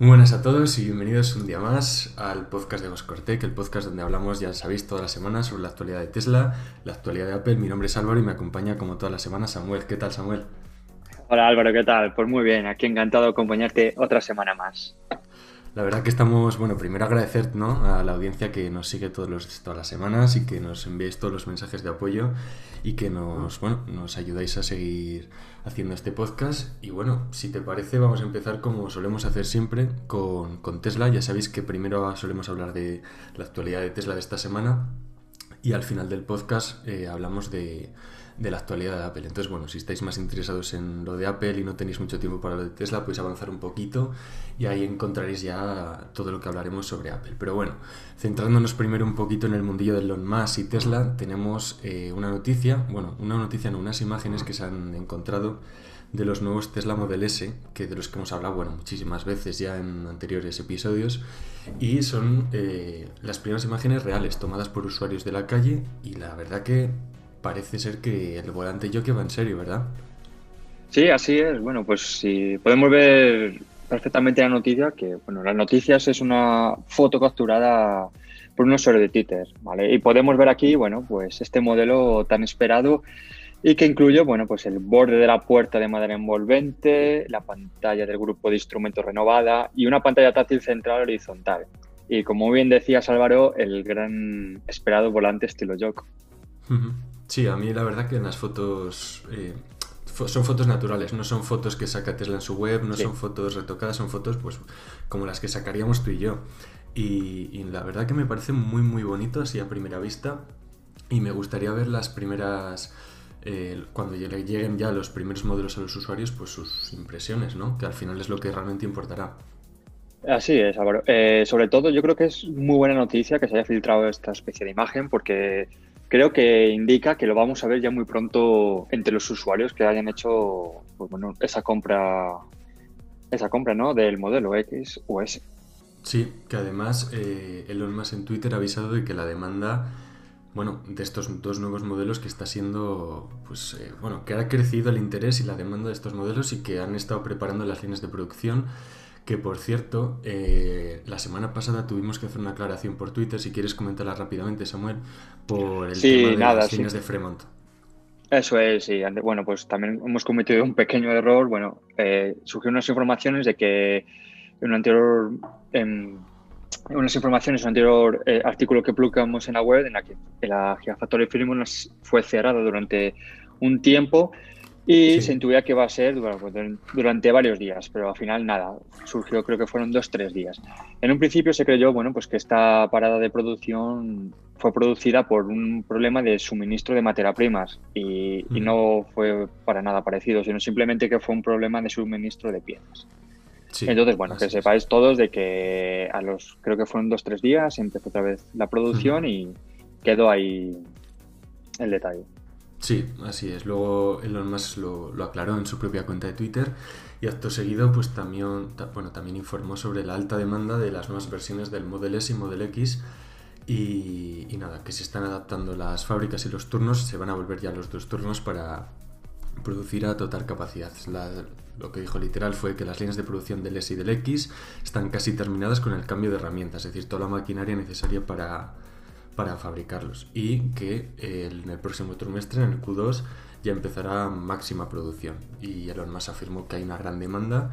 Muy buenas a todos y bienvenidos un día más al podcast de Boscortec, el podcast donde hablamos, ya sabéis, todas las semanas sobre la actualidad de Tesla, la actualidad de Apple. Mi nombre es Álvaro y me acompaña como todas las semanas Samuel. ¿Qué tal, Samuel? Hola Álvaro, ¿qué tal? Pues muy bien, aquí encantado de acompañarte otra semana más. La verdad que estamos, bueno, primero agradecer ¿no? a la audiencia que nos sigue todos los, todas las semanas y que nos enviéis todos los mensajes de apoyo y que nos, bueno, nos ayudáis a seguir haciendo este podcast. Y bueno, si te parece, vamos a empezar como solemos hacer siempre con, con Tesla. Ya sabéis que primero solemos hablar de la actualidad de Tesla de esta semana y al final del podcast eh, hablamos de de la actualidad de Apple. Entonces, bueno, si estáis más interesados en lo de Apple y no tenéis mucho tiempo para lo de Tesla, podéis avanzar un poquito y ahí encontraréis ya todo lo que hablaremos sobre Apple. Pero bueno, centrándonos primero un poquito en el mundillo de Elon Musk y Tesla, tenemos eh, una noticia, bueno, una noticia, no, unas imágenes que se han encontrado de los nuevos Tesla Model S, que de los que hemos hablado, bueno, muchísimas veces ya en anteriores episodios, y son eh, las primeras imágenes reales tomadas por usuarios de la calle y la verdad que parece ser que el volante yo va en serio, ¿verdad? Sí, así es. Bueno, pues si podemos ver perfectamente la noticia, que bueno, las noticias es una foto capturada por un usuario de Twitter, ¿vale? Y podemos ver aquí, bueno, pues este modelo tan esperado y que incluye, bueno, pues el borde de la puerta de madera envolvente, la pantalla del grupo de instrumentos renovada y una pantalla táctil central horizontal. Y como bien decías Álvaro, el gran esperado volante estilo Jock. Sí, a mí la verdad que en las fotos eh, son fotos naturales, no son fotos que saca Tesla en su web, no son fotos retocadas, son fotos pues como las que sacaríamos tú y yo. Y, la verdad que me parece muy muy bonito así a primera vista y me gustaría ver las primeras... Eh, cuando lleguen ya los primeros modelos a los usuarios, pues sus impresiones, ¿no? Que al final es lo que realmente importará. Así es, Álvaro. Eh, sobre todo, yo creo que es muy buena noticia que se haya filtrado esta especie de imagen porque creo que indica que lo vamos a ver ya muy pronto entre los usuarios que hayan hecho pues esa compra esa compra ¿no? del modelo X o S. Sí, que además eh, Elon Musk en Twitter ha avisado de que la demanda bueno, de estos dos nuevos modelos que está siendo, pues, eh, bueno, que ha crecido el interés y la demanda de estos modelos y que han estado preparando las líneas de producción que por cierto, eh, la semana pasada tuvimos que hacer una aclaración por Twitter, si quieres comentarla rápidamente, Samuel, por el tema de las líneas de Fremont. Eso es, sí. Bueno, pues también hemos cometido un pequeño error. Bueno, eh, surgieron unas informaciones de que en un anterior, en, unas informaciones un anterior eh, artículo que publicamos en la web, en la que la Gigafactory Fremont fue cerrada durante un tiempo y se intuía que va a ser pues, durante varios días, pero al final nada, surgió creo que fueron dos, tres días. En un principio se creyó, bueno, pues que esta parada de producción fue producida por un problema de suministro de materia primas y, no fue para nada parecido, sino simplemente que fue un problema de suministro de piezas. Entonces, bueno, que sepáis todos de que a los, creo que fueron dos, tres días, empezó otra vez la producción y quedó ahí el detalle. Sí, así es. Luego Elon Musk lo, aclaró en su propia cuenta de Twitter y acto seguido pues también, bueno, también informó sobre la alta demanda de las nuevas versiones del Model S y Model X y, nada, que se están adaptando las fábricas y los turnos, se van a volver ya los dos turnos para producir a total capacidad. lo que dijo literal fue que las líneas de producción del S y del X están casi terminadas con el cambio de herramientas, es decir, toda la maquinaria necesaria para para fabricarlos y que en el próximo trimestre, en el Q2, ya empezará máxima producción. Y Elon Musk afirmó que hay una gran demanda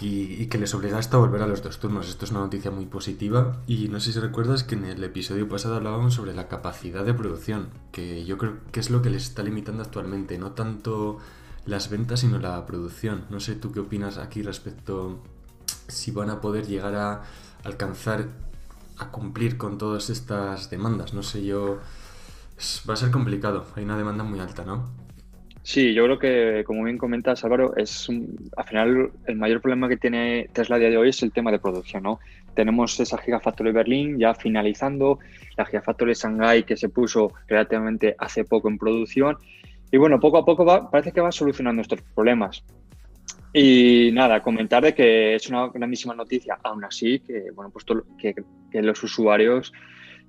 y, que les obliga hasta volver a los dos turnos. Esto es una noticia muy positiva y no sé si recuerdas que en el episodio pasado hablábamos sobre la capacidad de producción, que yo creo que es lo que les está limitando actualmente, no tanto las ventas sino la producción. No sé tú qué opinas aquí respecto si van a poder llegar a alcanzar a cumplir con todas estas demandas. No sé yo, va a ser complicado, hay una demanda muy alta, ¿no? Sí, yo creo que, como bien comentas, Álvaro, es al final el mayor problema que tiene Tesla a día de hoy es el tema de producción, ¿no? Tenemos esa Gigafactory Berlín ya finalizando, la Gigafactory Shanghai que se puso relativamente hace poco en producción y bueno, poco a poco va, parece que va solucionando estos problemas. Y nada, comentar de que es una grandísima noticia, aún así, que, bueno, pues que, que, los usuarios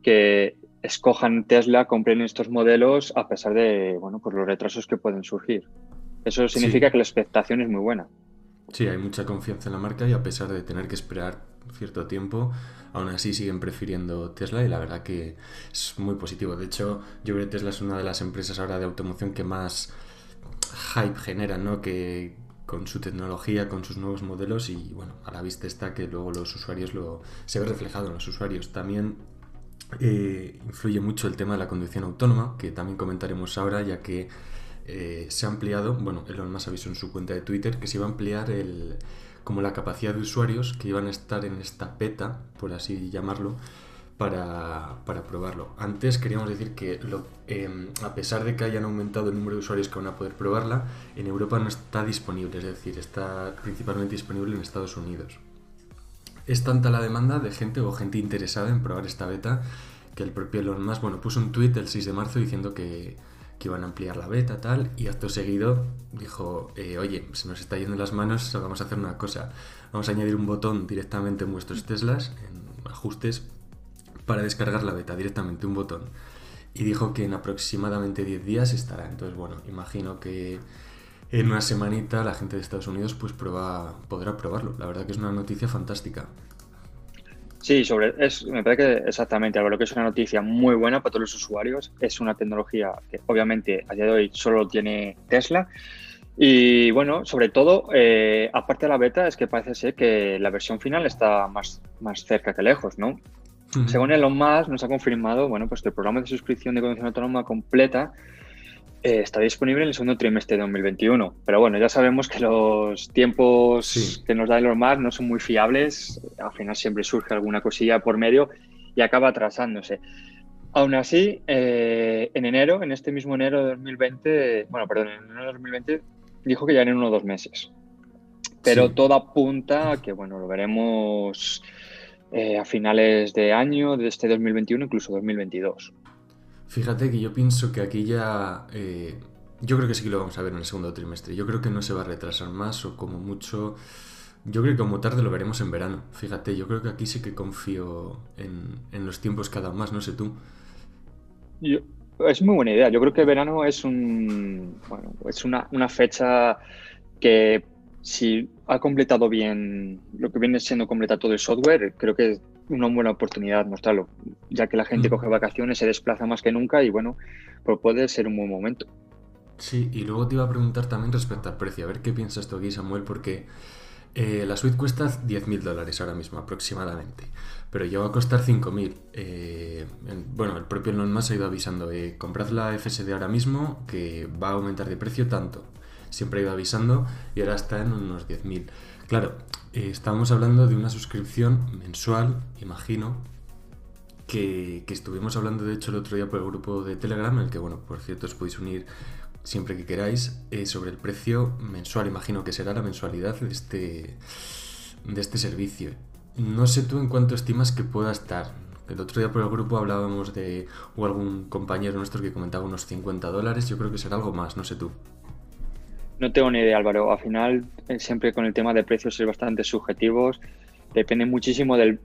que escojan Tesla compren estos modelos a pesar de bueno, pues los retrasos que pueden surgir. Eso significa que la expectación es muy buena. Sí, hay mucha confianza en la marca y a pesar de tener que esperar cierto tiempo, aún así siguen prefiriendo Tesla y la verdad que es muy positivo. De hecho, yo creo que Tesla es una de las empresas ahora de automoción que más hype genera, ¿no? Que con su tecnología, con sus nuevos modelos y bueno, a la vista está que luego los usuarios lo se ve reflejado en los usuarios. También eh, influye mucho el tema de la conducción autónoma, que también comentaremos ahora, ya que eh, se ha ampliado, bueno, Elon Musk avisó en su cuenta de Twitter que se iba a ampliar el, como la capacidad de usuarios que iban a estar en esta beta, por así llamarlo, para, probarlo. Antes queríamos decir que em, a pesar de que hayan aumentado el número de usuarios que van a poder probarla, en Europa no está disponible, es decir, está principalmente disponible en Estados Unidos. Es tanta la demanda de gente o gente interesada en probar esta beta que el propio Elon Musk bueno, puso un tweet el 6 de marzo diciendo que, que iban a ampliar la beta, tal, y acto seguido dijo, eh, oye, se nos está yendo las manos, vamos a hacer una cosa, vamos a añadir un botón directamente en vuestros Teslas, en ajustes, para descargar la beta, directamente un botón. Y dijo que en aproximadamente 10 días estará. Entonces, bueno, imagino que en una semanita la gente de Estados Unidos pues prueba, podrá probarlo. La verdad que es una noticia fantástica. Sí, sobre, es, me parece que exactamente, lo que es una noticia muy buena para todos los usuarios. Es una tecnología que obviamente a día de hoy solo tiene Tesla. Y bueno, sobre todo, eh, aparte de la beta, es que parece ser que la versión final está más, más cerca que lejos, ¿no? Según Elon Musk, nos ha confirmado bueno, pues que el programa de suscripción de conducción autónoma completa eh, está disponible en el segundo trimestre de 2021. Pero bueno, ya sabemos que los tiempos que nos da Elon Musk no son muy fiables. Al final siempre surge alguna cosilla por medio y acaba atrasándose. Aún así, eh, en enero, en este mismo enero de 2020, bueno, perdón, en enero de 2020, dijo que ya en uno o dos meses. Pero todo apunta a que, bueno, lo veremos eh, a finales de año, de este 2021, incluso 2022. Fíjate que yo pienso que aquí ya... Eh, yo creo que sí que lo vamos a ver en el segundo trimestre. Yo creo que no se va a retrasar más o como mucho... Yo creo que como tarde lo veremos en verano. Fíjate, yo creo que aquí sí que confío en, los tiempos dado más, no sé tú. es muy buena idea. Yo creo que verano es un bueno, es una, una fecha que si ha completado bien lo que viene siendo completar todo el software, creo que es una buena oportunidad mostrarlo, ya que la gente mm. coge vacaciones, se desplaza más que nunca y bueno, pues puede ser un buen momento. Sí, y luego te iba a preguntar también respecto al precio, a ver qué piensas tú aquí, Samuel, porque eh, la suite cuesta 10.000 dólares ahora mismo aproximadamente, pero llegó a costar 5.000. Eh, bueno, el propio Elon Musk ha ido avisando, eh, comprad la FSD ahora mismo que va a aumentar de precio tanto siempre ha ido avisando y ahora está en unos 10.000. Claro, eh, estamos hablando de una suscripción mensual, imagino, que, estuvimos hablando de hecho el otro día por el grupo de Telegram, en el que, bueno, por cierto, os podéis unir siempre que queráis, eh, sobre el precio mensual, imagino que será la mensualidad de este, de este servicio. No sé tú en cuánto estimas que pueda estar. El otro día por el grupo hablábamos de, o algún compañero nuestro que comentaba unos 50 dólares, yo creo que será algo más, no sé tú. No tengo ni idea, Álvaro. Al final, eh, siempre con el tema de precios es bastante subjetivos. Depende muchísimo del,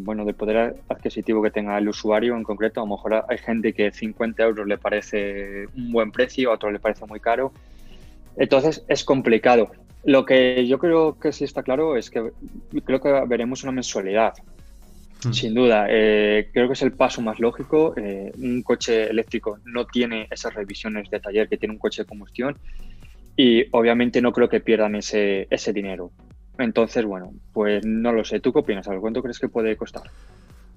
bueno, del poder adquisitivo que tenga el usuario en concreto. A lo mejor hay gente que 50 euros le parece un buen precio, a otro le parece muy caro. Entonces es complicado. Lo que yo creo que sí está claro es que creo que veremos una mensualidad. Hmm. Sin duda, eh, creo que es el paso más lógico. Eh, un coche eléctrico no tiene esas revisiones de taller que tiene un coche de combustión y obviamente no creo que pierdan ese, ese dinero. Entonces, bueno, pues no lo sé. ¿Tú qué opinas? ¿Cuánto crees que puede costar?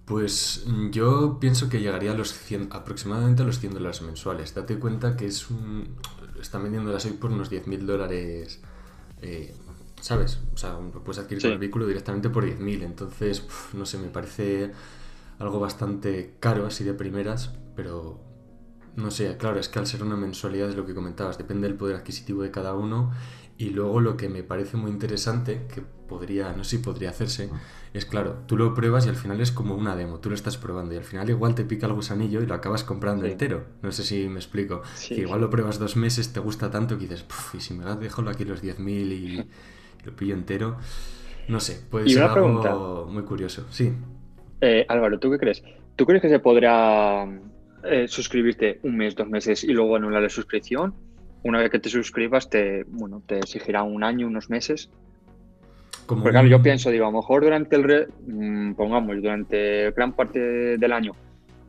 Pues yo pienso que llegaría a los 100, aproximadamente a los 100 dólares mensuales. Date cuenta que es un... Están vendiéndolas hoy por unos 10.000 dólares, eh, ¿sabes? O sea, puedes adquirir el vehículo directamente por 10.000. Entonces, no sé, me parece algo bastante caro así de primeras, pero no sé, claro, es que al ser una mensualidad es lo que comentabas, depende del poder adquisitivo de cada uno y luego lo que me parece muy interesante, que podría, no sé si podría hacerse, es claro, tú lo pruebas y al final es como una demo, tú lo estás probando y al final igual te pica el gusanillo y lo acabas comprando entero. No sé si me explico. que igual lo pruebas dos meses, te gusta tanto que dices, y si me dejo aquí los 10.000 y, y lo pillo entero. No sé, puede ser algo muy curioso. Sí. Eh, Álvaro, ¿tú qué crees? ¿Tú crees que se podrá eh, suscribirte un mes, dos meses y luego anular la suscripción. Una vez que te suscribas, te, bueno, te exigirá un año, unos meses. Como Porque yo pienso, digo, a lo mejor durante el, re... Mm, pongamos, durante gran parte del año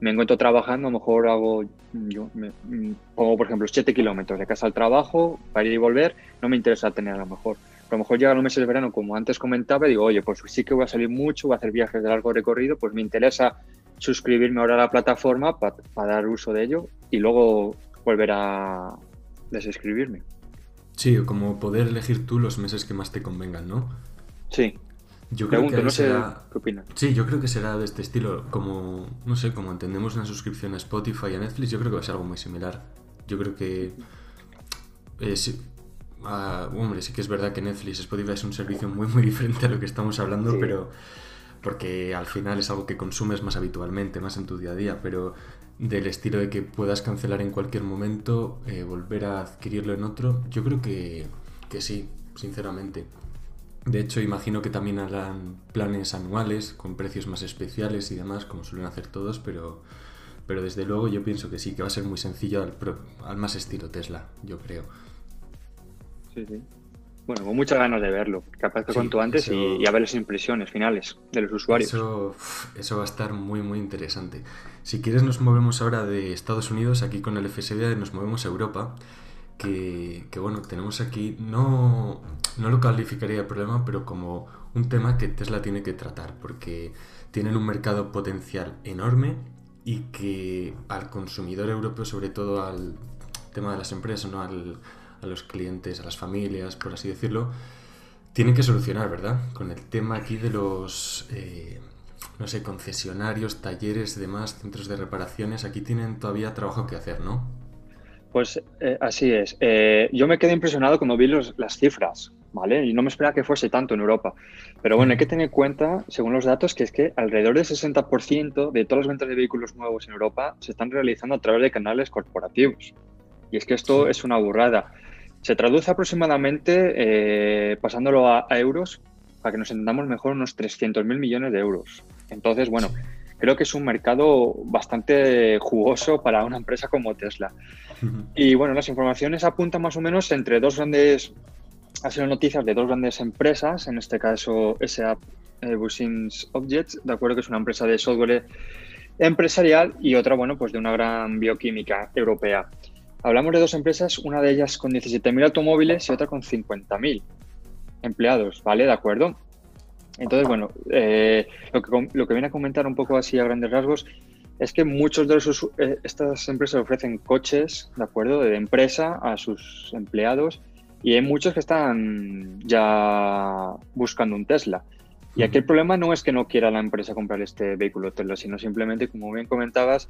me encuentro trabajando, a lo mejor hago, yo me, mm, pongo por ejemplo 7 kilómetros de casa al trabajo para ir y volver, no me interesa tener a lo mejor. Pero a lo mejor llegan los meses de verano, como antes comentaba, digo, oye, pues sí que voy a salir mucho, voy a hacer viajes de largo recorrido, pues me interesa suscribirme ahora a la plataforma para dar uso de ello y luego volver a desuscribirme. Sí, como poder elegir tú los meses que más te convengan, ¿no? Sí. Yo creo que no será... qué opinas. Sí, yo creo que será de este estilo, como, no sé, como entendemos una suscripción a Spotify y a Netflix, yo creo que va a ser algo muy similar. Yo creo que... Eh, ah, hombre, sí que es verdad que Netflix, Spotify es un servicio muy, muy diferente a lo que estamos hablando, pero porque al final es algo que consumes más habitualmente, más en tu día a día, pero del estilo de que puedas cancelar en cualquier momento, eh, volver a adquirirlo en otro, yo creo que, que sí, sinceramente. De hecho, imagino que también harán planes anuales con precios más especiales y demás, como suelen hacer todos, pero, pero desde luego yo pienso que sí, que va a ser muy sencillo al, al más estilo Tesla, yo creo. Sí, sí. Bueno, con muchas ganas de verlo, que cuanto antes y, a ver las impresiones finales de los usuarios. Eso, eso va a estar muy, muy interesante. Si quieres nos movemos ahora de Estados Unidos, aquí con el FSD nos movemos a Europa que, bueno, tenemos aquí, no, no lo calificaría de problema, pero como un tema que Tesla tiene que tratar, porque tienen un mercado potencial enorme y que al consumidor europeo, sobre todo al tema de las empresas, ¿no? Al, a los clientes, a las familias, por así decirlo, tienen que solucionar, ¿verdad? Con el tema aquí de los, eh, no sé, concesionarios, talleres, demás, centros de reparaciones, aquí tienen todavía trabajo que hacer, ¿no? Pues eh, así es. Eh, yo me quedé impresionado cuando vi las cifras, ¿vale? Y no me esperaba que fuese tanto en Europa. Pero bueno, hay que tener en cuenta, según los datos, que es que alrededor del 60% de todas las ventas de vehículos nuevos en Europa se están realizando a través de canales corporativos. Y es que esto es una burrada. Se traduce aproximadamente, eh, pasándolo a, euros, para que nos entendamos mejor, unos 300.000 millones de euros. Entonces, bueno, creo que es un mercado bastante jugoso para una empresa como Tesla. Y bueno, las informaciones apuntan más o menos entre dos grandes, ha sido noticias de dos grandes empresas, en este caso SAP eh, Busins Objects, de acuerdo que es una empresa de software empresarial y otra, bueno, pues de una gran bioquímica europea. Hablamos de dos empresas, una de ellas con 17.000 automóviles y otra con 50.000 empleados, ¿vale? De acuerdo. Entonces, bueno, eh, lo, que, lo que viene a comentar un poco así a grandes rasgos es que muchos de los, eh, estas empresas ofrecen coches, ¿de acuerdo?, de empresa a sus empleados y hay muchos que están ya buscando un Tesla. Y aquí el problema no es que no quiera la empresa comprar este vehículo Tesla, sino simplemente, como bien comentabas,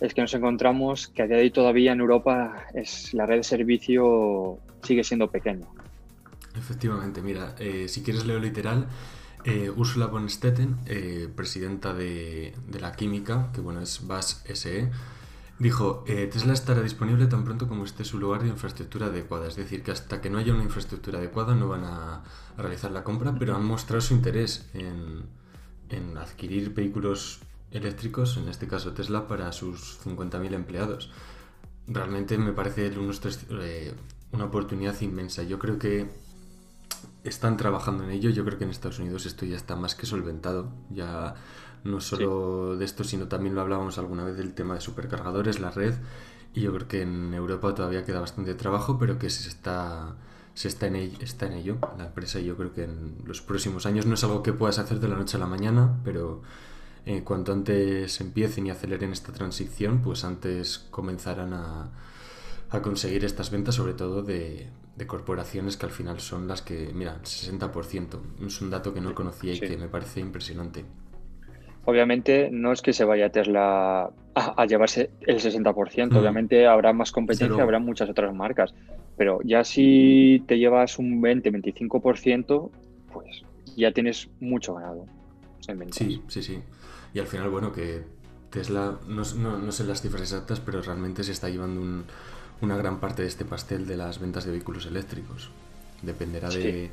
es que nos encontramos que a día de hoy todavía en Europa es, la red de servicio sigue siendo pequeña. Efectivamente, mira, eh, si quieres leo literal, eh, Ursula von Stetten, eh, presidenta de, la química, que bueno es BAS SE, dijo, Tesla estará disponible tan pronto como esté su lugar de infraestructura adecuada. Es decir, que hasta que no haya una infraestructura adecuada no van a, realizar la compra, pero han mostrado su interés en adquirir vehículos eléctricos, en este caso Tesla, para sus 50.000 empleados. Realmente me parece unos una oportunidad inmensa. Yo creo que están trabajando en ello. Yo creo que en Estados Unidos esto ya está más que solventado. Ya no solo de esto, sino también lo hablábamos alguna vez del tema de supercargadores, la red. Y yo creo que en Europa todavía queda bastante trabajo, pero que se está, se está, en, ello, está en ello la empresa. Y yo creo que en los próximos años no es algo que puedas hacer de la noche a la mañana, pero en cuanto antes empiecen y aceleren esta transición, pues antes comenzarán a, a conseguir estas ventas, sobre todo de, de corporaciones que al final son las que, mira, el 60%. Es un dato que no conocía y que me parece impresionante. Obviamente no es que se vaya Tesla a, llevarse el 60%, mm. obviamente habrá más competencia, habrá muchas otras marcas, pero ya si te llevas un 20-25%, pues ya tienes mucho ganado Sí, sí, sí. Y al final, bueno, que Tesla, no, no, no sé las cifras exactas, pero realmente se está llevando un, una gran parte de este pastel de las ventas de vehículos eléctricos. Dependerá de,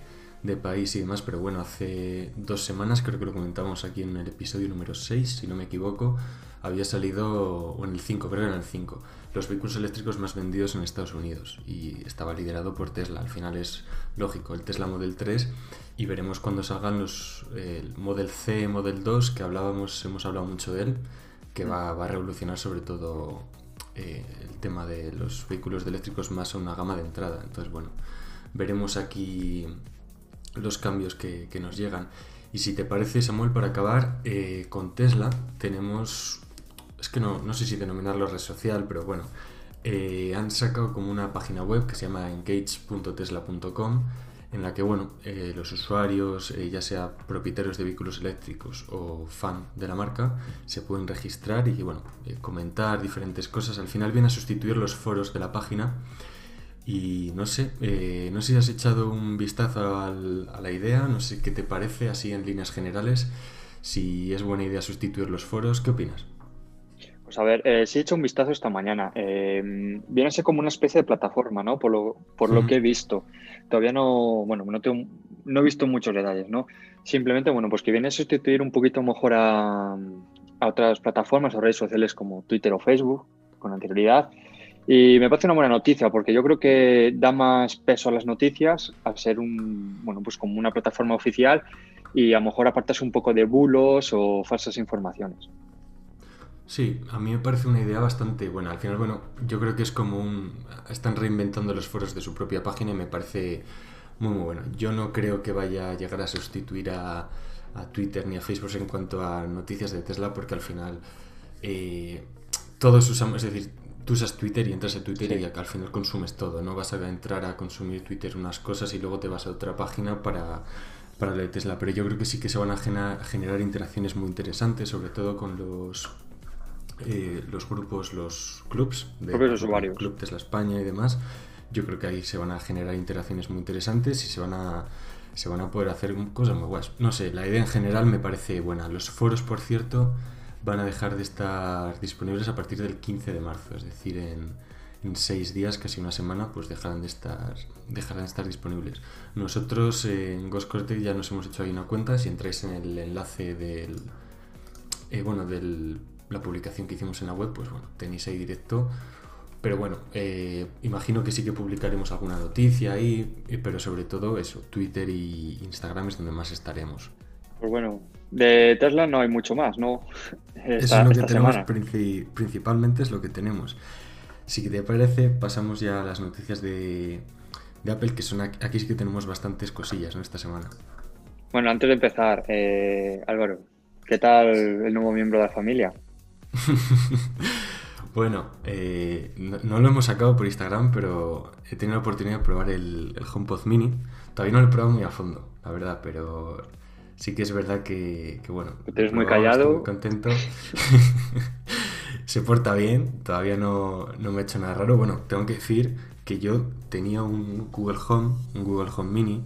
país y demás, pero bueno, hace dos semanas, creo que lo comentamos aquí en el episodio número 6, si no me equivoco, había salido, o en el 5, creo que era el 5, los vehículos eléctricos más vendidos en Estados Unidos y estaba liderado por Tesla. Al final es lógico, el Tesla Model 3 y veremos cuando salgan los el Model C, Model 2, que hablábamos, hemos hablado mucho de él, que va, a revolucionar sobre todo eh, el tema de los vehículos eléctricos más a una gama de entrada. Entonces, bueno, veremos aquí los cambios que, nos llegan. Y si te parece, Samuel, para acabar, eh, con Tesla tenemos es que no, no sé si denominarlo red social, pero bueno, eh, han sacado como una página web que se llama engage.tesla.com en la que bueno, eh, los usuarios, eh, ya sea propietarios de vehículos eléctricos o fan de la marca, se pueden registrar y bueno, comentar diferentes cosas. Al final viene a sustituir los foros de la página. Y no sé, no sé si has echado un vistazo a la idea, no sé qué te parece así en líneas generales, si es buena idea sustituir los foros, ¿qué opinas? Pues a ver, eh, sí he hecho un vistazo esta mañana. Eh, viene a ser como una especie de plataforma, ¿no? Por lo, por lo que he visto. Todavía no, bueno, no, tengo, no he visto muchos detalles, ¿no? Simplemente, bueno, pues que viene a sustituir un poquito mejor a, a otras plataformas o redes sociales como Twitter o Facebook con anterioridad. Y me parece una buena noticia porque yo creo que da más peso a las noticias al ser un, bueno, pues como una plataforma oficial y a lo mejor apartas un poco de bulos o falsas informaciones. Sí, a mí me parece una idea bastante buena. Al final, bueno, yo creo que es como un... Están reinventando los foros de su propia página y me parece muy, muy bueno. Yo no creo que vaya a llegar a sustituir a, Twitter ni a Facebook en cuanto a noticias de Tesla porque al final eh, todos usamos, es decir, tú usas Twitter y entras a Twitter y al final consumes todo. No vas a entrar a consumir Twitter unas cosas y luego te vas a otra página para para la de Tesla, pero yo creo que sí que se van a generar interacciones muy interesantes, sobre todo con los eh, los grupos, los clubs de usuarios. Club Tesla España y demás, yo creo que ahí se van a generar interacciones muy interesantes y se van a se van a poder hacer cosas muy guays. No sé, la idea en general me parece buena. Los foros, por cierto, van a dejar de estar disponibles a partir del 15 de marzo, es decir, en, en seis días, casi una semana, pues dejarán de estar, dejarán de estar disponibles. Nosotros en Ghost ya nos hemos hecho ahí una cuenta, si entráis en el enlace del, eh, bueno, del la publicación que hicimos en la web, pues bueno, tenéis ahí directo. Pero bueno, eh, imagino que sí que publicaremos alguna noticia ahí, pero sobre todo eso, Twitter y Instagram es donde más estaremos. Pues bueno, de Tesla no hay mucho más, ¿no? eso es lo que tenemos principalmente, es lo que tenemos. Si te parece, pasamos ya a las noticias de, Apple, que son aquí, sí que tenemos bastantes cosillas ¿no? esta semana. Bueno, antes de empezar, eh, Álvaro, ¿qué tal el nuevo miembro de la familia? bueno, eh, no, lo hemos sacado por Instagram, pero he tenido la oportunidad de probar el, HomePod Mini. Todavía no lo he probado muy a fondo, la verdad, pero sí que es verdad que, bueno. Eres muy callado. muy contento. Se porta bien, todavía no, no me ha hecho nada raro. Bueno, tengo que decir que yo tenía un Google Home, un Google Home Mini,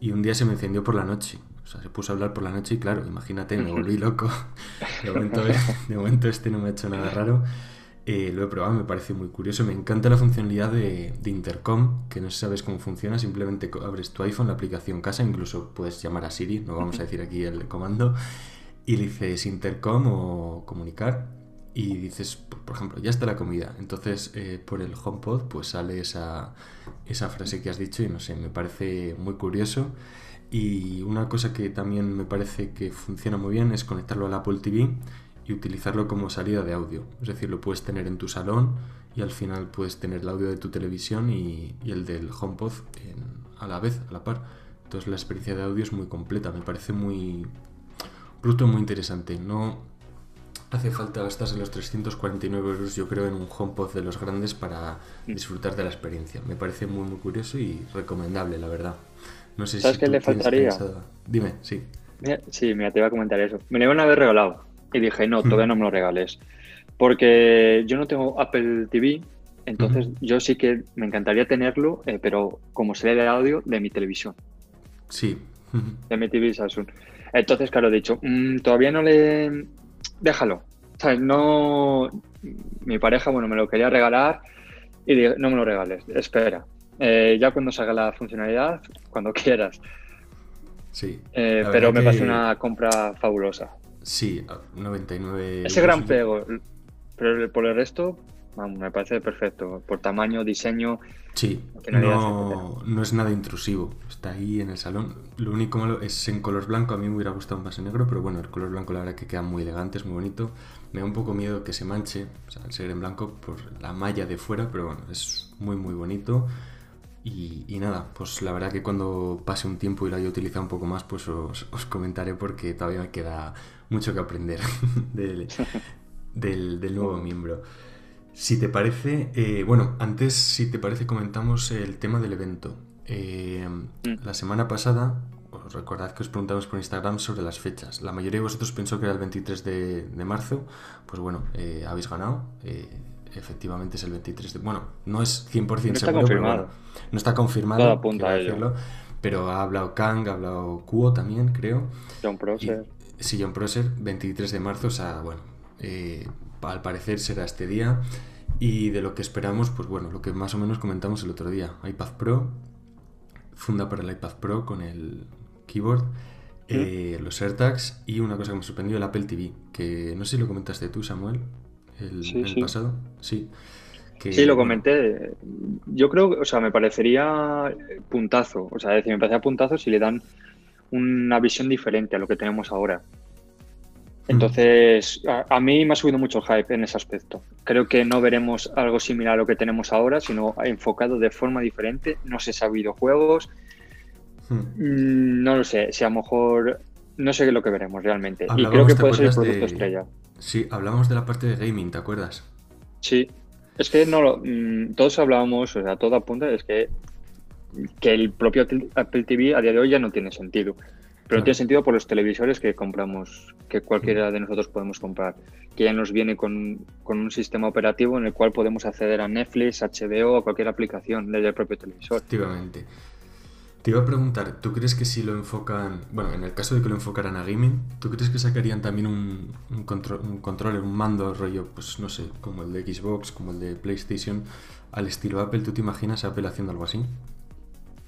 y un día se me encendió por la noche. O sea, se puso a hablar por la noche y claro, imagínate, me volví loco. De momento, de momento este no me ha hecho nada raro. Eh, lo he probado, me parece muy curioso. Me encanta la funcionalidad de, Intercom, que no sabes cómo funciona, simplemente abres tu iPhone, la aplicación casa, incluso puedes llamar a Siri, no vamos a decir aquí el comando, y le dices Intercom o comunicar, y dices, por ejemplo, ya está la comida. Entonces, eh, por el HomePod, pues sale esa, esa frase que has dicho y no sé, me parece muy curioso. Y una cosa que también me parece que funciona muy bien es conectarlo al Apple TV y utilizarlo como salida de audio. Es decir, lo puedes tener en tu salón y al final puedes tener el audio de tu televisión y, el del HomePod a la vez, a la par. Entonces la experiencia de audio es muy completa, me parece muy bruto, muy interesante. No hace falta gastarse los 349 euros, yo creo, en un HomePod de los grandes para mm. disfrutar de la experiencia. Me parece muy, muy curioso y recomendable, la verdad. No sé ¿Sabes qué le faltaría? Dime, sí. Sí, mira, te iba a comentar eso. Me lo iban a haber regalado y dije, no, todavía no me lo regales. Porque yo no tengo Apple TV, entonces yo sí que me encantaría tenerlo, eh, pero como serie de audio de mi televisión. Sí. De mi TV Samsung. Entonces, claro, he dicho, mm, todavía no le... Déjalo. ¿Sabes? No... Mi pareja, bueno, me lo quería regalar y dije, no me lo regales, espera. Eh, ya cuando salga la funcionalidad, cuando quieras. Sí. Eh, pero me parece una compra fabulosa. Sí, 99. Ese gran pego. Pero por el resto, vamos, me parece perfecto. Por tamaño, diseño. Sí, no, no, es nada intrusivo. Está ahí en el salón. Lo único malo es en color blanco. A mí me hubiera gustado más en negro, pero bueno, el color blanco la verdad que queda muy elegante, es muy bonito. Me da un poco miedo que se manche, o sea, al ser en blanco, por la malla de fuera, pero bueno, es muy, muy bonito. Y, nada, pues la verdad que cuando pase un tiempo y lo haya utilizado un poco más, pues os, comentaré porque todavía me queda mucho que aprender del, del, nuevo miembro. Si te parece, eh, bueno, antes, si te parece, comentamos el tema del evento. Eh, mm. La semana pasada, os recordad que os preguntamos por Instagram sobre las fechas. La mayoría de vosotros pensó que era el 23 de, marzo. Pues bueno, eh, habéis ganado efectivamente es el 23 de... Bueno, no es 100% no está seguro, confirmado. no está confirmado. pero ha hablado Kang, ha hablado Kuo también, creo. John Prosser. sí, John Prosser, 23 de marzo, o sea, bueno, al parecer será este día. Y de lo que esperamos, pues bueno, lo que más o menos comentamos el otro día. iPad Pro, funda para el iPad Pro con el keyboard. Eh, los AirTags y una cosa que me sorprendió, el Apple TV, que no sé si lo comentaste tú, Samuel el, pasado. Sí. sí, lo comenté. Yo creo que, o sea, me parecería puntazo. O sea, decir, me parecería puntazo si le dan una visión diferente a lo que tenemos ahora. Entonces, a, mí me ha subido mucho el hype en ese aspecto. Creo que no veremos algo similar a lo que tenemos ahora, sino enfocado de forma diferente. No sé si ha habido juegos. Mm, no lo sé, si a lo mejor no sé qué es lo que veremos realmente. y creo que puede ser el producto estrella. Sí, hablamos de la parte de gaming, ¿te acuerdas? Sí, es que no lo, mm, todos hablábamos, o sea, todo apunta, es que, que el propio Apple TV a día de hoy ya no tiene sentido. Pero tiene sentido por los televisores que compramos, que cualquiera de nosotros podemos comprar, que ya nos viene con, con, un sistema operativo en el cual podemos acceder a Netflix, HBO o cualquier aplicación desde el propio televisor. Efectivamente. Te iba a preguntar, ¿tú crees que si lo enfocan, bueno, en el caso de que lo enfocaran a gaming, ¿tú crees que sacarían también un, un, un controller, un mando rollo, pues no sé, como el de Xbox, como el de PlayStation, al estilo Apple? ¿Tú te imaginas Apple haciendo algo así?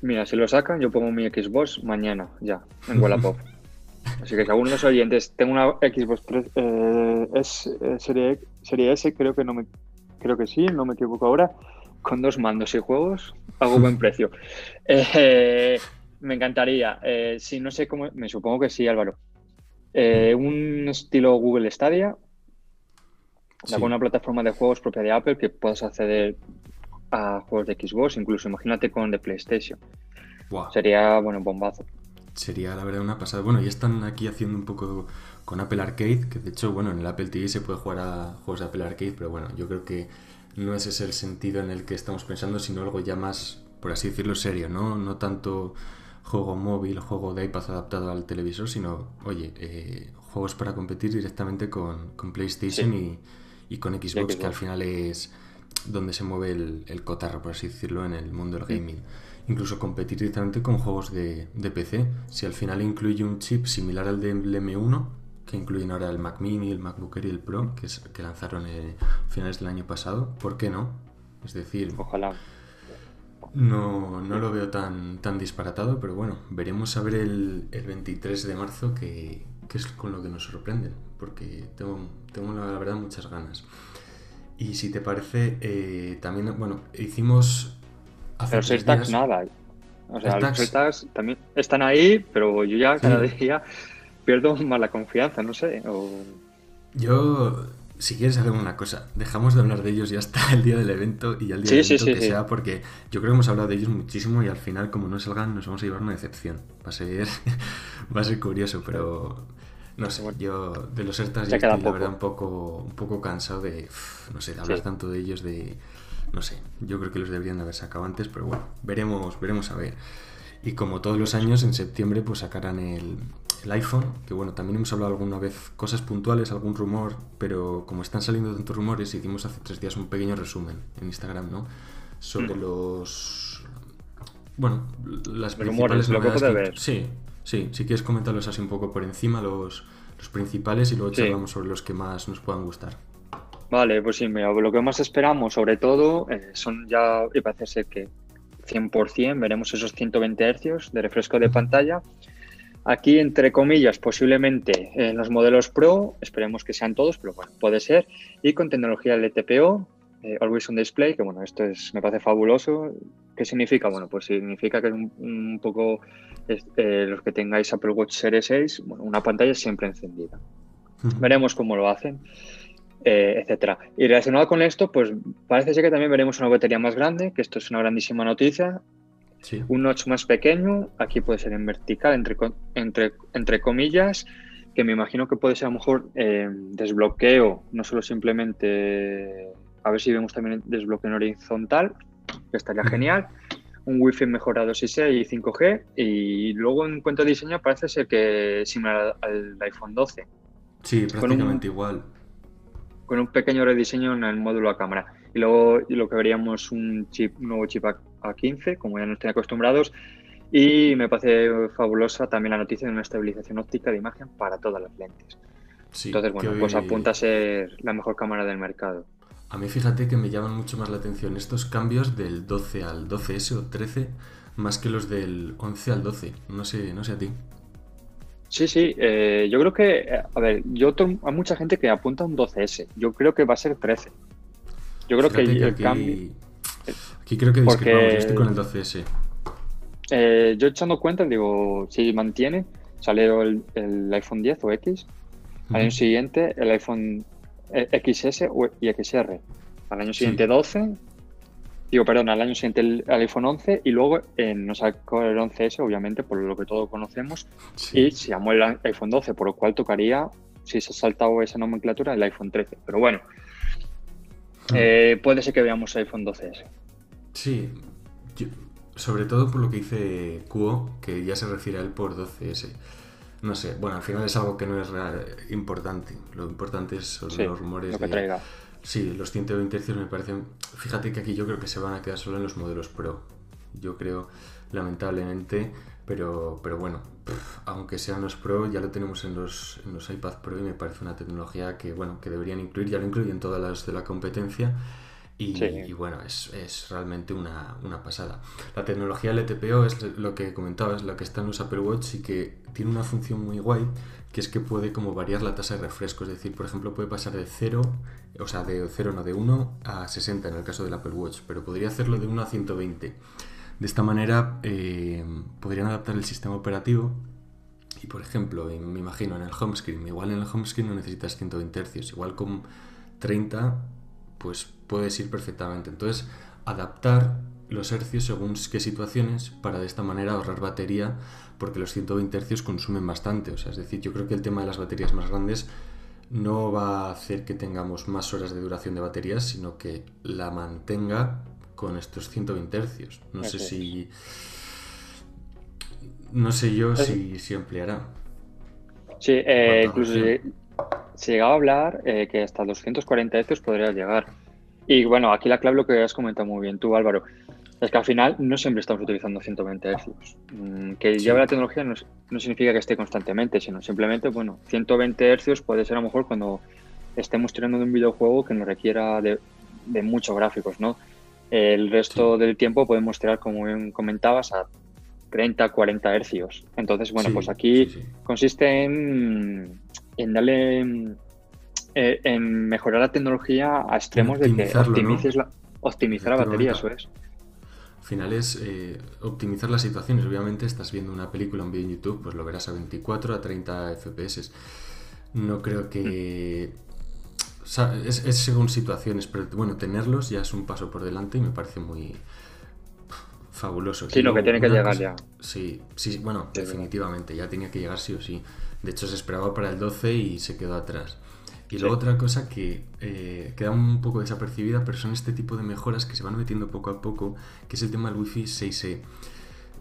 Mira, si lo sacan, yo pongo mi Xbox mañana, ya, en Wallapop. Así que si alguno de los oyentes tengo una Xbox 3, eh, eh, serie, serie S, creo que no me creo que sí, no me equivoco ahora con dos mandos y juegos hago buen precio. Eh, me encantaría. Eh, si no sé cómo, me supongo que sí, Álvaro. Un estilo Google Stadia, una plataforma de juegos propia de Apple que puedas acceder a juegos de Xbox, incluso imagínate con de PlayStation. Sería, bueno, bombazo. Sería la verdad una pasada. Bueno, ya están aquí haciendo un poco con Apple Arcade, que de hecho, bueno, en el Apple TV se puede jugar a juegos de Apple Arcade, pero bueno, yo creo que no ese es el sentido en el que estamos pensando, sino algo ya más, por así decirlo, serio, ¿no? No tanto juego móvil, juego de iPad adaptado al televisor, sino, oye, eh, juegos para competir directamente con, PlayStation y, con Xbox, que al final es donde se mueve el, cotarro, por así decirlo, en el mundo del gaming. Incluso competir directamente con juegos de, de PC. Si al final incluye un chip similar al del M1, que incluyen ahora el Mac Mini, el MacBook Air y el Pro, que, que lanzaron a finales del año pasado. ¿Por qué no? Es decir, ojalá. No, no lo veo tan, tan disparatado, pero bueno, veremos a ver el, el 23 de marzo que, es con lo que nos sorprenden, porque tengo, tengo la verdad muchas ganas. Y si te parece, eh, también, bueno, hicimos... Hace pero AirTags nada. O sea, los AirTags también están ahí, pero yo ya cada día pierdo más la confianza, no sé. Yo, si quieres, hacemos una cosa. Dejamos de hablar de ellos ya hasta el día del evento y al día del evento que sea, porque yo creo que hemos hablado de ellos muchísimo y al final, como no salgan, nos vamos a llevar una decepción. Va a ser, va a ser curioso, pero no sé, yo de los ERTAS ya estoy, la verdad, un poco, un poco cansado de, no sé, de hablar tanto de ellos, de, no sé, yo creo que los deberían de haber sacado antes, pero bueno, veremos, veremos a ver. Y como todos los años, en septiembre pues sacarán el, el iPhone, que bueno, también hemos hablado alguna vez cosas puntuales, algún rumor, pero como están saliendo tantos rumores, hicimos hace tres días un pequeño resumen en Instagram, ¿no? Sobre mm. los... Bueno, las principales rumores, lo que ver. Sí, sí, si quieres comentarlos así un poco por encima, los, los principales, y luego charlamos sobre los que más nos puedan gustar. Vale, pues sí, mira, lo que más esperamos sobre todo eh, son ya, y parece ser que 100% veremos esos 120 Hz de refresco de pantalla Aquí, entre comillas, posiblemente en los modelos Pro, esperemos que sean todos, pero bueno, puede ser, y con tecnología LTPO, eh, Always on Display, que bueno, esto es, me parece fabuloso. ¿Qué significa? Bueno, pues significa que un, un poco eh, los que tengáis Apple Watch Series 6, bueno, una pantalla siempre encendida. Veremos cómo lo hacen, eh, etcétera. Y relacionado con esto, pues parece ser que también veremos una batería más grande, que esto es una grandísima noticia. Un notch más pequeño, aquí puede ser en vertical, entre, entre, entre comillas, que me imagino que puede ser a lo mejor eh, desbloqueo, no solo simplemente, a ver si vemos también desbloqueo en horizontal, que estaría genial, un Wi-Fi mejorado 6E y 5G, y luego en cuanto a diseño parece ser que similar al iPhone 12. Sí, prácticamente igual. Con un pequeño rediseño en el módulo a cámara. Y luego lo que veríamos un chip, nuevo chip A15, como ya nos tienen acostumbrados. Y me parece fabulosa también la noticia de una estabilización óptica de imagen para todas las lentes. Entonces, bueno, pues apunta a ser la mejor cámara del mercado. A mí fíjate que me llaman mucho más la atención estos cambios del 12 al 12S o 13 más que los del 11 al 12. No sé, no sé a ti. Sí, sí, eh, yo creo que, eh, a ver, yo hay mucha gente que apunta a un 12S, yo creo que va a ser 13. Yo creo que, el aquí, cambio... Aquí creo que discrepamos, yo estoy con el 12S. Eh, yo echando cuenta, digo, si mantiene, sale el, el iPhone 10 o X, al año siguiente el iPhone XS y XR, al año siguiente 12, digo, perdón, al año siguiente el, iPhone 11 y luego eh, nos sacó el 11S, obviamente, por lo que todos conocemos, y se llamó el iPhone 12, por lo cual tocaría, si se ha saltado esa nomenclatura, el iPhone 13. Pero bueno, ah. eh, puede ser que veamos el iPhone 12S. Sí, sobre todo por lo que dice Kuo, que ya se refiere a él por 12S. No sé, bueno, al final es algo que no es importante. Lo importante son los rumores. Lo que traiga. Sí, los 120 Hz me parecen. Fíjate que aquí yo creo que se van a quedar solo en los modelos Pro. Yo creo, lamentablemente, pero, pero bueno, aunque sean los Pro, ya lo tenemos en los, en los iPad Pro y me parece una tecnología que, bueno, que deberían incluir, ya lo incluyen todas las de la competencia. Y, bueno, es, es realmente una, una, pasada. La tecnología LTPO es lo que comentabas, la que está en los Apple Watch y que tiene una función muy guay, que es que puede como variar la tasa de refresco. Es decir, por ejemplo, puede pasar de 0, o sea, de 0 no, de 1 a 60 en el caso del Apple Watch, pero podría hacerlo de 1 a 120. De esta manera eh, podrían adaptar el sistema operativo y, por ejemplo, me imagino en el home screen, igual en el home screen no necesitas 120 Hz, igual con 30 pues puedes ir perfectamente. Entonces, adaptar los hercios según qué situaciones para de esta manera ahorrar batería porque los 120 hercios consumen bastante. O sea, es decir, yo creo que el tema de las baterías más grandes no va a hacer que tengamos más horas de duración de baterías, sino que la mantenga con estos 120 hercios. No sé si... No sé yo si, si ampliará. Sí, eh, incluso se llegaba a hablar eh, que hasta 240 Hz podría llegar. Y bueno, aquí la clave lo que has comentado muy bien tú, Álvaro, es que al final no siempre estamos utilizando 120 Hz. Mm, que lleve la tecnología no, significa que esté constantemente, sino simplemente, bueno, 120 Hz puede ser a lo mejor cuando estemos tirando de un videojuego que nos requiera de, muchos gráficos, ¿no? El resto del tiempo podemos tirar, como bien comentabas, a 30, 40 hercios. Entonces, bueno, pues aquí consiste en en darle eh, en mejorar la tecnología a extremos de que optimices la, optimizar la batería, eso es. Al final es eh, optimizar las situaciones. Obviamente estás viendo una película, un vídeo en YouTube, pues lo verás a 24, a 30 FPS. No creo que... es, según situaciones, pero bueno, tenerlos ya es un paso por delante y me parece muy fabuloso. Sí, lo que tiene que llegar ya. Sí, sí, bueno, definitivamente, ya tenía que llegar sí o sí. De hecho, se esperaba para el 12 y se quedó atrás. Y luego otra cosa que eh, queda un poco desapercibida, pero son este tipo de mejoras que se van metiendo poco a poco, que es el tema del Wi-Fi 6E.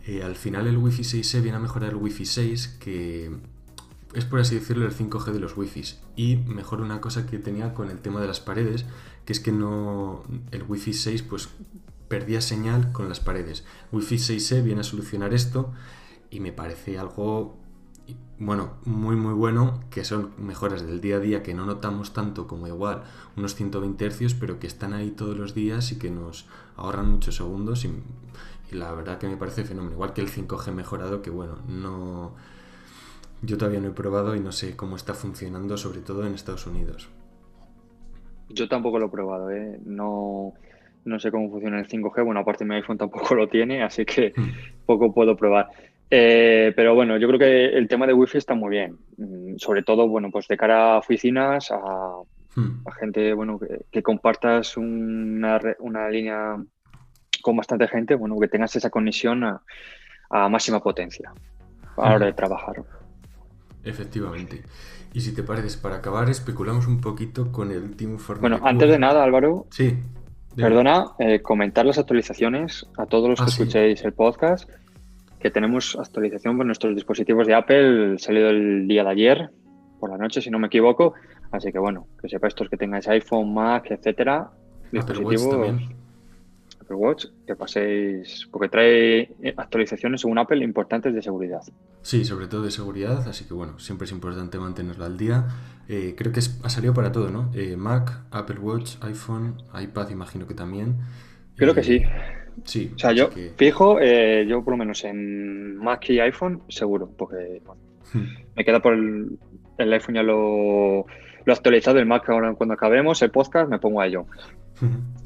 Eh, al final el Wi-Fi 6E viene a mejorar el Wi-Fi 6, que es por así decirlo el 5G de los Wi-Fi. Y mejor una cosa que tenía con el tema de las paredes, que es que no el Wi-Fi 6 pues perdía señal con las paredes. Wi-Fi 6E viene a solucionar esto y me parece algo bueno, muy muy bueno, que son mejoras del día a día que no notamos tanto como igual unos 120 Hz, pero que están ahí todos los días y que nos ahorran muchos segundos y, la verdad que me parece fenómeno. Igual que el 5G mejorado, que bueno, no, Yo todavía no he probado y no sé cómo está funcionando, sobre todo en Estados Unidos. Yo tampoco lo he probado, ¿eh? No, no sé cómo funciona el 5G. Bueno, aparte mi iPhone tampoco lo tiene, así que poco puedo probar. Eh, pero bueno, yo creo que el tema de Wi-Fi está muy bien. Mm, sobre todo, bueno, pues de cara a oficinas, a, hmm. gente, bueno, que, compartas una, una, línea con bastante gente, bueno, que tengas esa conexión a, máxima potencia a la hora de hmm. trabajar. Efectivamente. Y si te pareces, para acabar, especulamos un poquito con el último informe. Bueno, antes de nada, Álvaro. Sí. Perdona, eh, comentar las actualizaciones a todos los que ah, escuchéis el podcast, que tenemos actualización por nuestros dispositivos de Apple, salido el día de ayer, por la noche, si no me equivoco. Así que bueno, que sepáis estos que tengáis iPhone, Mac, etcétera, dispositivos. Watch, que paséis, porque trae actualizaciones según Apple importantes de seguridad. Sí, sobre todo de seguridad, así que bueno, siempre es importante mantenerlo al día. Eh, creo que ha salido para todo, ¿no? Eh, Mac, Apple Watch, iPhone, iPad, imagino que también. Creo que sí. Sí. O sea, yo fijo, eh, yo por lo menos en Mac y iPhone, seguro, porque hmm. me queda por el, el iPhone ya lo, lo actualizado, el Mac ahora cuando acabemos el podcast me pongo a ello.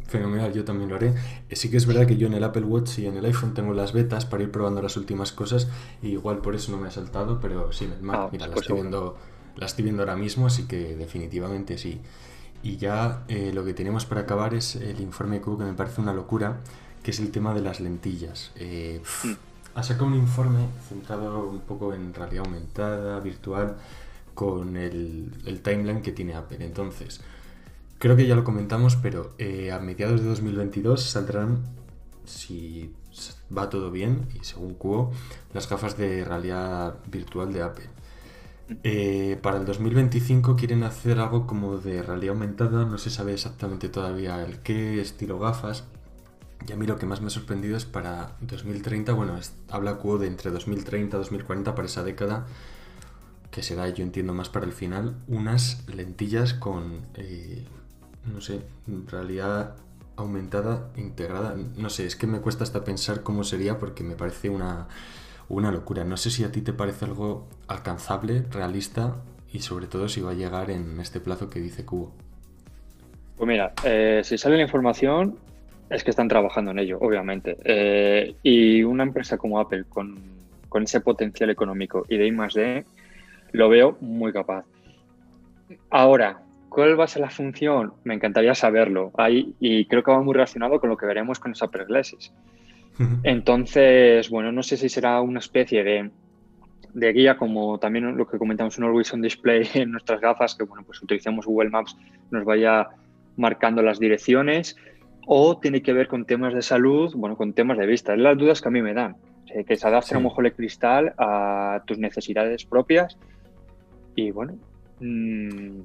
Fenomenal, yo también lo haré. Eh, sí que es verdad que yo en el Apple Watch y en el iPhone tengo las betas para ir probando las últimas cosas y igual por eso no me ha saltado, pero sí, el Mac, ah, mira, la, pues estoy viendo, la estoy viendo ahora mismo, así que definitivamente sí. Y ya eh, lo que tenemos para acabar es el informe Q, que me parece una locura, que es el tema de las lentillas. Eh, mm. Ha sacado un informe centrado un poco en realidad aumentada, virtual, con el, el timeline que tiene Apple. Entonces, Creo que ya lo comentamos, pero eh, a mediados de 2022 saldrán, si va todo bien, y según Cuo, las gafas de realidad virtual de Apple. Eh, para el 2025 quieren hacer algo como de realidad aumentada, no se sabe exactamente todavía el qué estilo gafas. Y a mí lo que más me ha sorprendido es para 2030, bueno, habla Cuo de entre 2030 y 2040 para esa década, que será, yo entiendo, más para el final, unas lentillas con eh, no sé, realidad aumentada, integrada, no sé, es que me cuesta hasta pensar cómo sería porque me parece una, locura. No sé si a ti te parece algo alcanzable, realista y sobre todo si va a llegar en este plazo que dice Cubo. Pues mira, eh, si sale la información es que están trabajando en ello, obviamente. Eh, y una empresa como Apple con, con ese potencial económico y de I más D, lo veo muy capaz. Ahora, ¿Cuál va a ser la función? Me encantaría saberlo. Ahí, y creo que va muy relacionado con lo que veremos con esa Glasses. Entonces, bueno, no sé si será una especie de, de, guía, como también lo que comentamos un Always on Display en nuestras gafas, que bueno, pues utilizamos Google Maps, nos vaya marcando las direcciones, o tiene que ver con temas de salud, bueno, con temas de vista. Es las dudas que a mí me dan. que se adapte a lo mejor el cristal a tus necesidades propias. Y bueno. Mmm,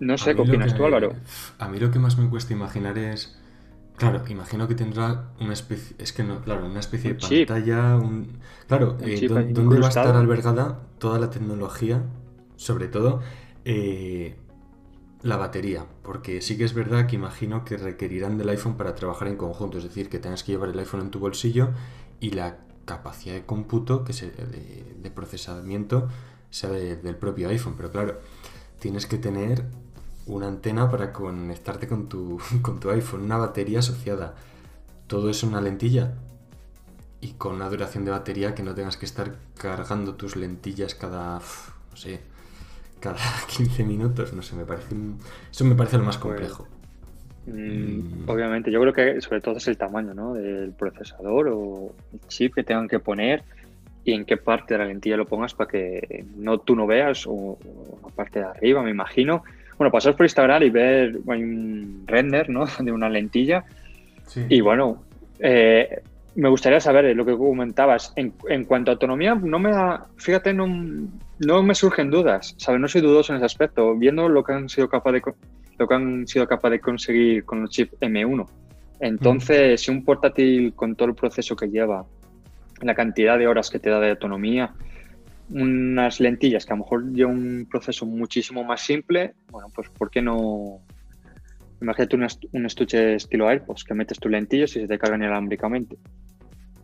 no sé, ¿qué opinas tú, Álvaro? A mí lo que más me cuesta imaginar es. Claro, imagino que tendrá una especie. Es que no, claro, una especie de pantalla. Un, claro, eh, ¿dónde va a estar albergada toda la tecnología? Sobre todo eh, la batería. Porque sí que es verdad que imagino que requerirán del iPhone para trabajar en conjunto. Es decir, que tengas que llevar el iPhone en tu bolsillo y la capacidad de cómputo, que se, de, procesamiento, sea del propio iPhone. Pero claro, tienes que tener una antena para conectarte con tu, con tu iPhone, una batería asociada. Todo eso una lentilla y con una duración de batería que no tengas que estar cargando tus lentillas cada, no sé, cada 15 minutos, no sé, me parece, eso me parece lo más pues, complejo. Mm, mm. Obviamente, yo creo que sobre todo es el tamaño ¿no? del procesador o el chip que tengan que poner y en qué parte de la lentilla lo pongas para que no tú no veas o, la parte de arriba, me imagino bueno, pasar por Instagram y ver un render ¿no? de una lentilla. Y bueno, eh, me gustaría saber lo que comentabas. En, cuanto a autonomía, no me fíjate, no, no, me surgen dudas. ¿sabes? No soy dudoso en ese aspecto. Viendo lo que han sido capaz de lo que han sido capaz de conseguir con el chip M1. Entonces, si un portátil con todo el proceso que lleva, la cantidad de horas que te da de autonomía, unas lentillas que a lo mejor lleva un proceso muchísimo más simple, bueno, pues ¿por qué no? Imagínate un, estuche estilo AirPods que metes tus lentillas y se te cargan inalámbricamente.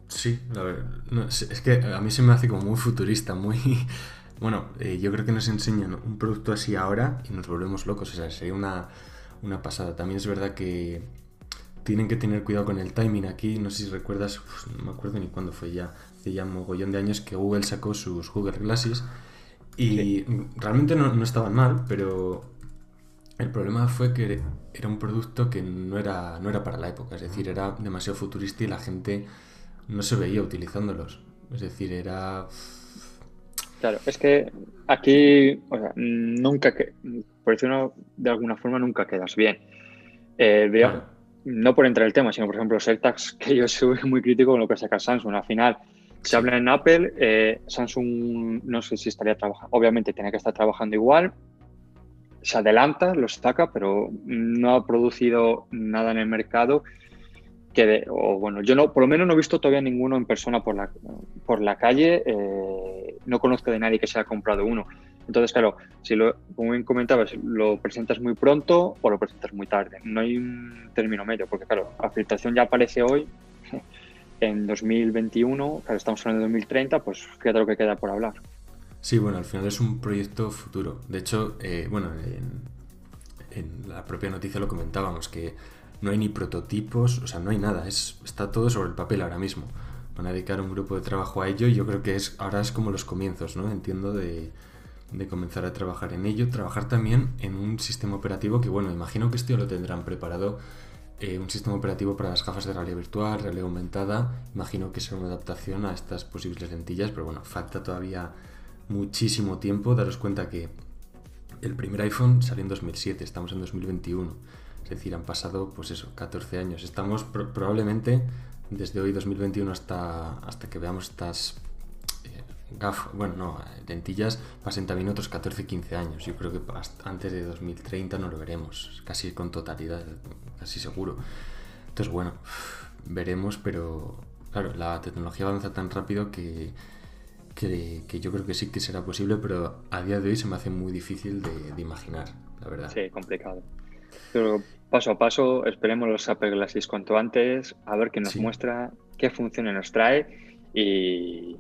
Sí, la verdad. es que a mí se me hace como muy futurista, muy, bueno, eh, yo creo que nos enseñan un producto así ahora y nos volvemos locos. O sea, sería una, una pasada. También es verdad que tienen que tener cuidado con el timing aquí. No sé si recuerdas, no me acuerdo ni cuándo fue ya, hace ya un mogollón de años que Google sacó sus Google Glasses y realmente no, no, estaban mal, pero el problema fue que era un producto que no era, no era para la época. Es decir, era demasiado futurista y la gente no se veía utilizándolos. Es decir, era... Claro, es que aquí, o sea, nunca, que, por decirlo de alguna forma, nunca quedas bien. Eh, veo, no por entrar en el tema, sino por ejemplo los AirTags, que yo soy muy crítico con lo que saca Samsung. Al final, se habla en Apple, eh, Samsung no sé si estaría trabajando, obviamente tiene que estar trabajando igual, se adelanta, los saca, pero no ha producido nada en el mercado que, o bueno, yo no, por lo menos no he visto todavía ninguno en persona por la, por la calle, eh, no conozco de nadie que se haya comprado uno. Entonces, claro, si lo, como bien comentabas, lo presentas muy pronto o lo presentas muy tarde. No hay un término medio, porque claro, la filtración ya aparece hoy, en 2021, claro, estamos hablando de 2030, pues fíjate lo que queda por hablar. Sí, bueno, al final es un proyecto futuro. De hecho, eh, bueno, en, la propia noticia lo comentábamos, que no hay ni prototipos, o sea, no hay nada, es, está todo sobre el papel ahora mismo. Van a dedicar un grupo de trabajo a ello y yo creo que es, ahora es como los comienzos, ¿no? Entiendo de, de comenzar a trabajar en ello, trabajar también en un sistema operativo que, bueno, imagino que esto ya lo tendrán preparado, eh, un sistema operativo para las gafas de realidad virtual, realidad aumentada, imagino que será una adaptación a estas posibles lentillas, pero bueno, falta todavía muchísimo tiempo, daros cuenta que el primer iPhone salió en 2007, estamos en 2021, es decir, han pasado, pues eso, 14 años, estamos probablemente desde hoy 2021 hasta, hasta que veamos estas gaf, bueno, no, lentillas pasen también otros 14-15 años. Yo creo que antes de 2030 no lo veremos, casi con totalidad, casi seguro. Entonces, bueno, veremos, pero claro, la tecnología avanza tan rápido que, que, yo creo que sí que será posible, pero a día de hoy se me hace muy difícil de, imaginar, la verdad. Sí, complicado. Pero paso a paso, esperemos los Apple Glasses cuanto antes, a ver qué nos muestra, qué funciones nos trae y,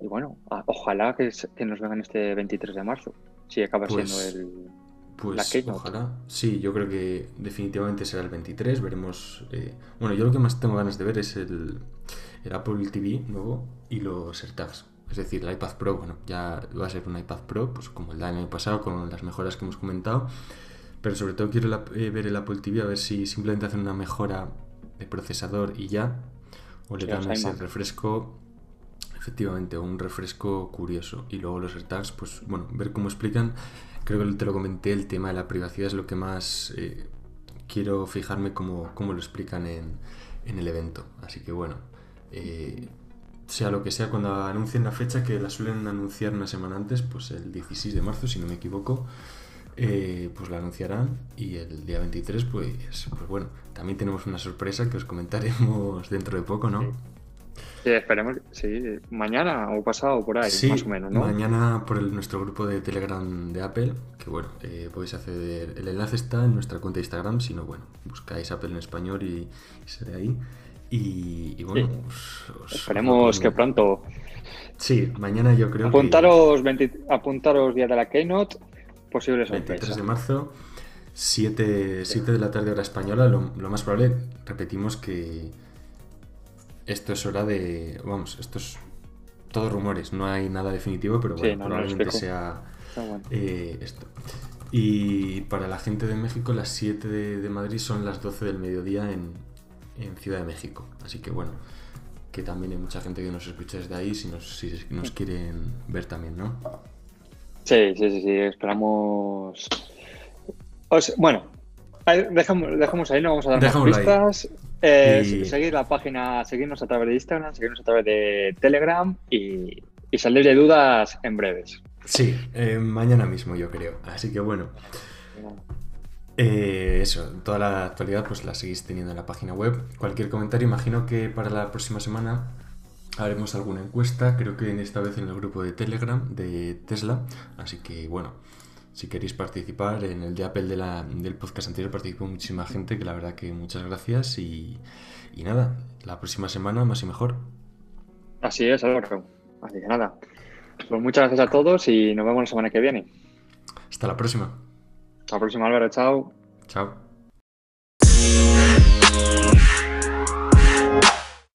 y bueno, ojalá que, nos vengan este 23 de marzo, si acaba siendo pues, el... Pues ojalá, sí, yo creo que definitivamente será el 23, veremos... Eh, bueno, yo lo que más tengo ganas de ver es el, el Apple TV nuevo y los AirTags. Es decir, el iPad Pro, bueno, ya va a ser un iPad Pro, pues como el del año pasado, con las mejoras que hemos comentado. Pero sobre todo quiero eh, ver el Apple TV a ver si simplemente hacen una mejora de procesador y ya, o le dan ese refresco efectivamente, un refresco curioso. Y luego los AirTags, pues bueno, ver cómo explican. Creo que te lo comenté, el tema de la privacidad es lo que más eh, quiero fijarme cómo, cómo, lo explican en, en, el evento. Así que bueno, eh, sea lo que sea, cuando anuncien la fecha, que la suelen anunciar una semana antes, pues el 16 de marzo, si no me equivoco. Eh, pues la anunciarán y el día 23 pues, pues bueno, también tenemos una sorpresa que os comentaremos dentro de poco, ¿no? Sí, esperemos, sí, mañana o pasado por ahí, más o menos, ¿no? Mañana por nuestro grupo de Telegram de Apple, que bueno, eh, podéis acceder, el enlace está en nuestra cuenta de Instagram, si no, bueno, buscáis Apple en español y, seré ahí. Y, bueno, esperemos que pronto. Sí, mañana yo creo apuntaros que. apuntaros día de la Keynote, posible sorpresa. 23 de marzo, 7, 7 de la tarde hora española, lo, lo más probable, repetimos que esto es hora de. Vamos, esto es todo rumores, no hay nada definitivo, pero bueno, probablemente sea eh, esto. Y para la gente de México, las 7 de, Madrid son las 12 del mediodía en, Ciudad de México. Así que bueno, que también hay mucha gente que nos escucha desde ahí, si nos, si nos quieren ver también, ¿no? Sí, sí, sí, sí, esperamos. bueno, dejamos, dejamos ahí, no vamos a dar más pistas. Eh, Seguir la página, seguirnos a través de Instagram, seguirnos a través de Telegram y, salir de dudas en breves. Sí, eh, mañana mismo yo creo. Así que bueno. Eh, eso, toda la actualidad pues la seguís teniendo en la página web. Cualquier comentario, imagino que para la próxima semana haremos alguna encuesta, creo que esta vez en el grupo de Telegram de Tesla. Así que bueno, si queréis participar. En el de Apple de la, del podcast anterior participó muchísima gente, que la verdad que muchas gracias y, nada, la próxima semana más y mejor. Así es, Álvaro. Así que nada. Pues muchas gracias a todos y nos vemos la semana que viene. Hasta la próxima. Hasta la próxima, Álvaro. Chao. Chao.